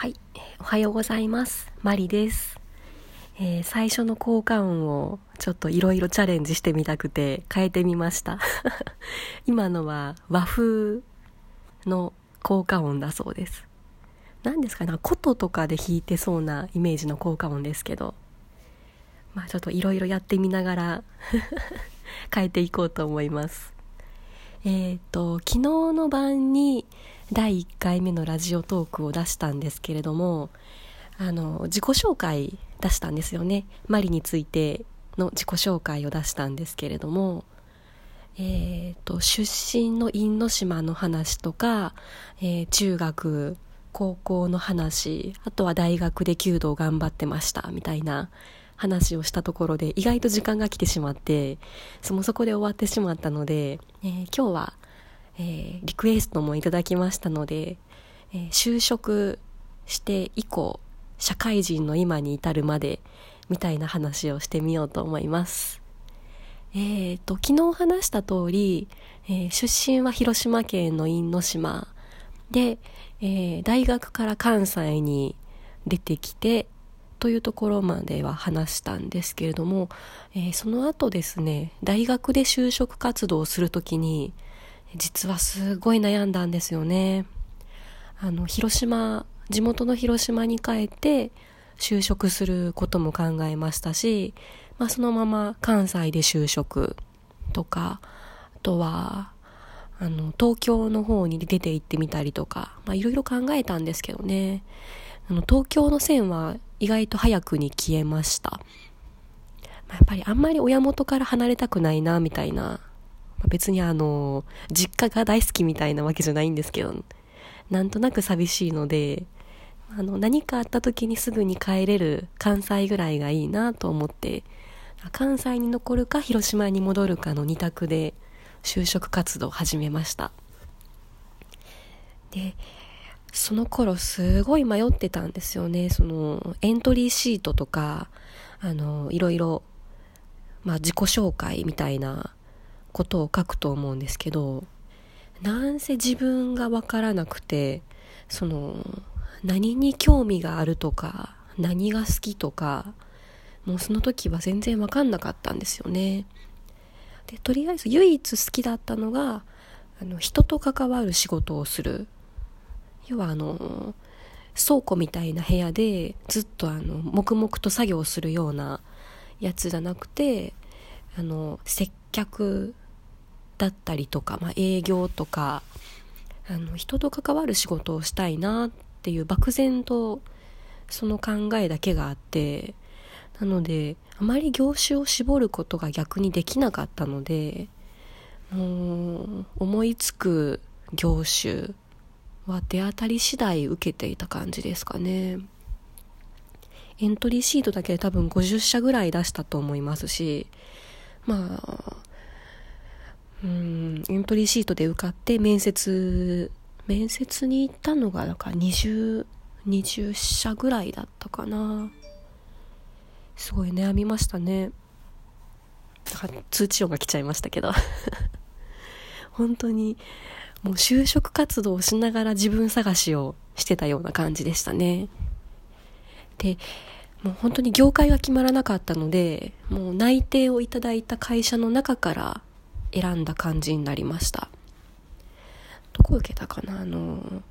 はい、おはようございます。マリです。えー、最初の効果音をちょっといろいろチャレンジしてみたくて変えてみました。今のは和風の効果音だそうです。何ですかね、琴とかで弾いてそうなイメージの効果音ですけど、まあちょっといろいろやってみながら 変えていこうと思います。えっ、ー、と、昨日の晩に第1回目のラジオトークを出したんですけれども、あの、自己紹介出したんですよね。マリについての自己紹介を出したんですけれども、えっ、ー、と、出身の因島の話とか、えー、中学、高校の話、あとは大学で弓道頑張ってました、みたいな話をしたところで意外と時間が来てしまってそもそこで終わってしまったので、えー、今日は、えー、リクエストもいただきましたので、えー、就職して以降社会人の今に至るまでみたいな話をしてみようと思います。えーと、昨日話した通り、えー、出身は広島県の因島で、えー、大学から関西に出てきて、というところまでは話したんですけれども、えー、その後ですね大学で就職活動をするときに実はすごい悩んだんですよねあの広島地元の広島に帰って就職することも考えましたし、まあ、そのまま関西で就職とかあとはあの東京の方に出て行ってみたりとかまあいろいろ考えたんですけどねあの東京の線は意外と早くに消えました。まあ、やっぱりあんまり親元から離れたくないな、みたいな。まあ、別にあの、実家が大好きみたいなわけじゃないんですけど、なんとなく寂しいので、あの、何かあった時にすぐに帰れる関西ぐらいがいいなと思って、関西に残るか広島に戻るかの2択で就職活動を始めました。で、その頃すごい迷ってたんですよね。そのエントリーシートとか、あの、いろいろ、まあ自己紹介みたいなことを書くと思うんですけど、なんせ自分がわからなくて、その、何に興味があるとか、何が好きとか、もうその時は全然わかんなかったんですよね。で、とりあえず唯一好きだったのが、あの、人と関わる仕事をする要はあの倉庫みたいな部屋でずっとあの黙々と作業するようなやつじゃなくてあの接客だったりとか、まあ、営業とかあの人と関わる仕事をしたいなっていう漠然とその考えだけがあってなのであまり業種を絞ることが逆にできなかったのでもう思いつく業種は手当たり次第受けていた感じですかね。エントリーシートだけで多分50社ぐらい出したと思いますし、まあ、うん、エントリーシートで受かって面接、面接に行ったのがなんか20、20社ぐらいだったかな。すごい悩みましたね。通知音が来ちゃいましたけど。本当に、もう就職活動をしながら自分探しをしてたような感じでしたね。で、もう本当に業界が決まらなかったので、もう内定をいただいた会社の中から選んだ感じになりました。どこ受けたかな？あの、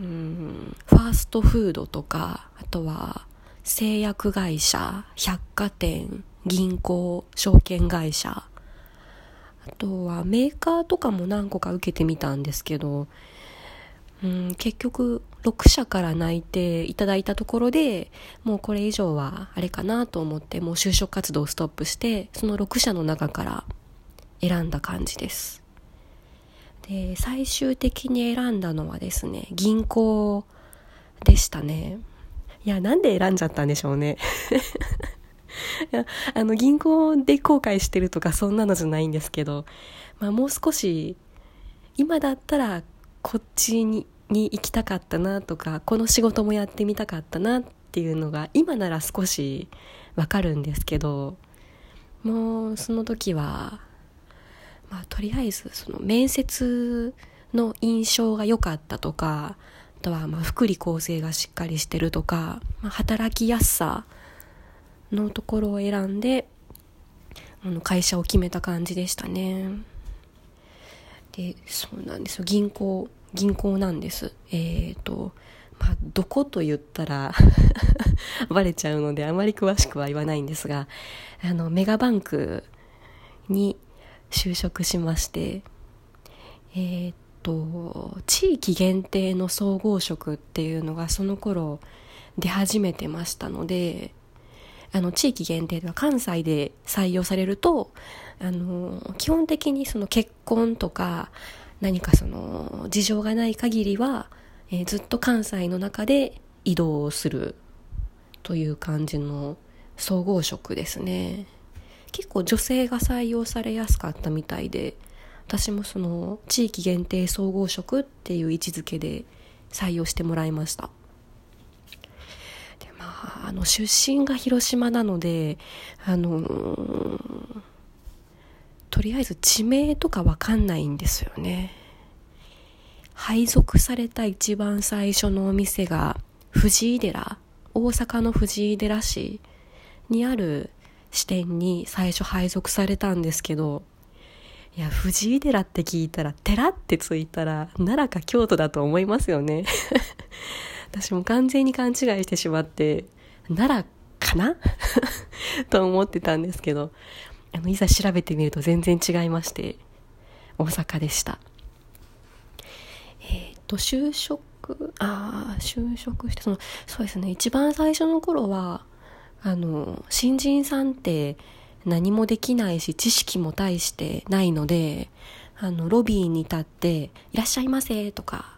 うん、ファーストフードとか、あとは製薬会社、百貨店、銀行、証券会社、あとはメーカーとかも何個か受けてみたんですけど、うん、結局6社から内定いただいたところでもうこれ以上はあれかなと思ってもう就職活動をストップしてその6社の中から選んだ感じです。で最終的に選んだのはですね銀行でしたね。いやなんで選んじゃったんでしょうね。いや、あの、銀行で後悔してるとかそんなのじゃないんですけど、まあもう少し、今だったらこっちにに行きたかったなとか、この仕事もやってみたかったなっていうのが、今なら少しわかるんですけど、もうその時は、まあとりあえずその面接の印象が良かったとか、あとはまあ福利厚生がしっかりしてるとか、まあ、働きやすさのところを選んであの会社を決めた感じでしたね。でそうなんですよ。銀行銀行なんです。えっ、ー、とまあ、どこと言ったら バレちゃうのであまり詳しくは言わないんですがあのメガバンクに就職しましてえっ、と地域限定の総合職っていうのがその頃出始めてましたのであの地域限定では関西で採用されるとあの基本的にその結婚とか何かその事情がない限りはえー、ずっと関西の中で移動するという感じの総合職ですね。結構女性が採用されやすかったみたいで私もその地域限定総合職っていう位置づけで採用してもらいました。あの出身が広島なのであのー、とりあえず地名とかわかんないんですよね。配属された一番最初のお店が藤井寺大阪の藤井寺市にある支店に最初配属されたんですけどいや藤井寺って聞いたら寺ってついたら奈良か京都だと思いますよね。私も完全に勘違いしてしまって奈良かな？と思ってたんですけどあのいざ調べてみると全然違いまして大阪でした。えっ、ー、と、就職、ああ、就職して、その、そうですね、一番最初の頃は、あの、新人さんって何もできないし、知識も大してないので、あの、ロビーに立って、いらっしゃいませとか、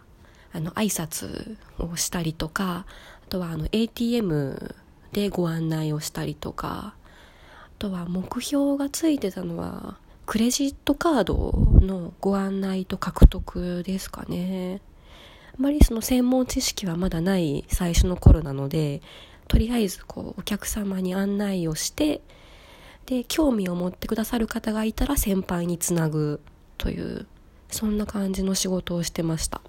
あの、挨拶をしたりとか、あとはあの、ATM でご案内をしたりとか、あとは目標がついてたのは、クレジットカードのご案内と獲得ですかね。あまりその専門知識はまだない最初の頃なので、とりあえずこうお客様に案内をして、で、興味を持ってくださる方がいたら先輩につなぐという、そんな感じの仕事をしてました。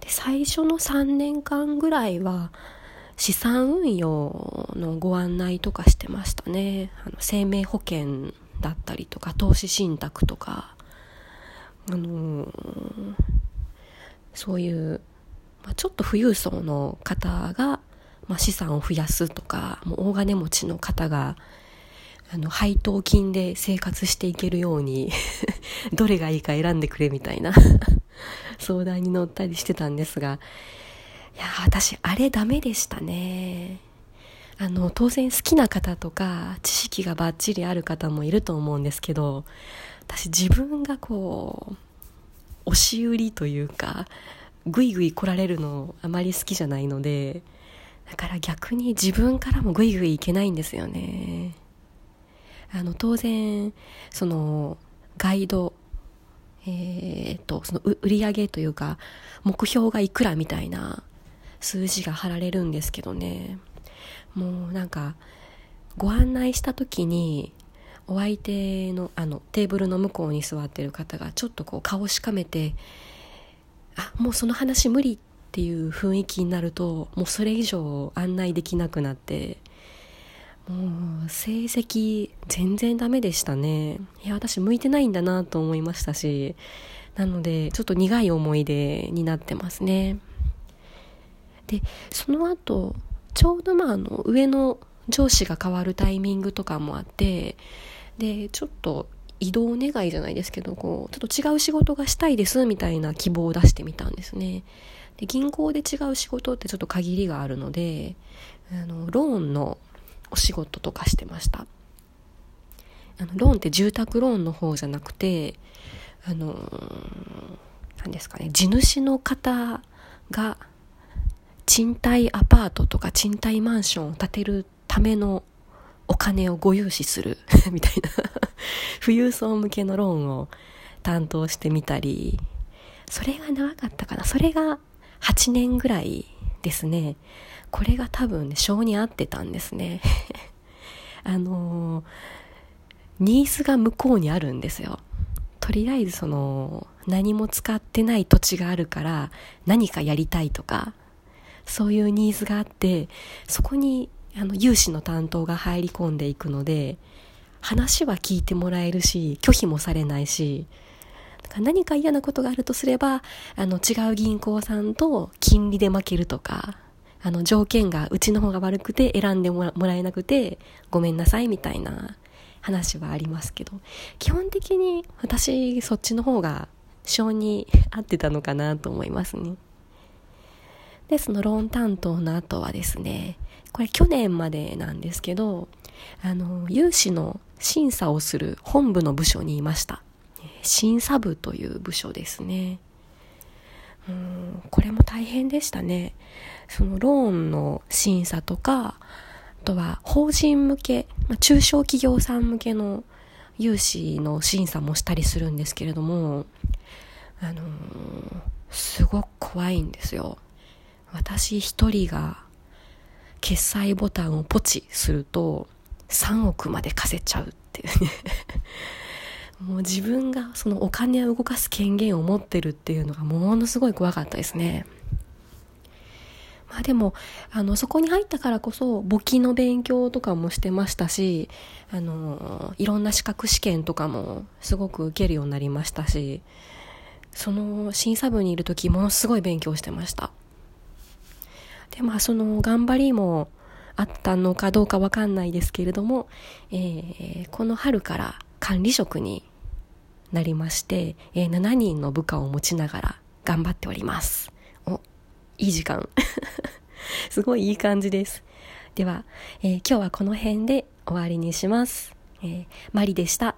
で、最初の3年間ぐらいは、資産運用のご案内とかしてましたね。あの生命保険だったりとか投資信託とかあのー、そういう、まあ、ちょっと富裕層の方が、まあ、資産を増やすとかもう大金持ちの方があの配当金で生活していけるように どれがいいか選んでくれみたいな 相談に乗ったりしてたんですがいや私あれダメでしたねあの、当然好きな方とか、知識がバッチリある方もいると思うんですけど、私自分がこう、押し売りというか、ぐいぐい来られるのあまり好きじゃないので、だから逆に自分からもぐいぐいいけないんですよね。あの、当然、その、ガイド、えー、っと、その売り上げというか、目標がいくらみたいな数字が貼られるんですけどね。もうなんかご案内した時にお相手のあのテーブルの向こうに座ってる方がちょっとこう顔しかめてあもうその話無理っていう雰囲気になるともうそれ以上案内できなくなってもう成績全然ダメでしたねいや私向いてないんだなと思いましたしなのでちょっと苦い思い出になってますねでその後ちょうどまああの上の上司が変わるタイミングとかもあってでちょっと移動願いじゃないですけどこうちょっと違う仕事がしたいですみたいな希望を出してみたんですね。で銀行で違う仕事ってちょっと限りがあるのであのローンのお仕事とかしてました。あのローンって住宅ローンの方じゃなくてあの何ですかね地主の方が賃貸アパートとか賃貸マンションを建てるためのお金をご融資する みたいな 富裕層向けのローンを担当してみたり、それが長かったかな。それが8年ぐらいですね。これが多分ね、性に合ってたんですね。あのー、ニーズが向こうにあるんですよ。とりあえずその、何も使ってない土地があるから何かやりたいとかそういうニーズがあってそこにあの有志の担当が入り込んでいくので話は聞いてもらえるし拒否もされないし何か嫌なことがあるとすればあの違う銀行さんと金利で負けるとかあの条件がうちの方が悪くて選んでもらえなくてごめんなさいみたいな話はありますけど基本的に私そっちの方が性に合ってたのかなと思いますね。でそのローン担当の後はですねこれ去年までなんですけどあの融資の審査をする本部の部署にいました。審査部という部署ですね。うんこれも大変でしたね。そのローンの審査とかあとは法人向け、まあ、中小企業さん向けの融資の審査もしたりするんですけれどもあのー、すごく怖いんですよ。私一人が決済ボタンをポチすると3億まで貸せちゃうっていうね もう自分がそのお金を動かす権限を持ってるっていうのがものすごい怖かったですね。まあでも、あの、そこに入ったからこそ、簿記の勉強とかもしてましたし、あの、いろんな資格試験とかもすごく受けるようになりましたし、その審査部にいる時ものすごい勉強してました。で、まあその頑張りもあったのかどうかわかんないですけれども、えー、この春から管理職になりまして、えー、7人の部下を持ちながら頑張っております。お、いい時間。すごいいい感じです。では、えー、今日はこの辺で終わりにします。えー、マリでした。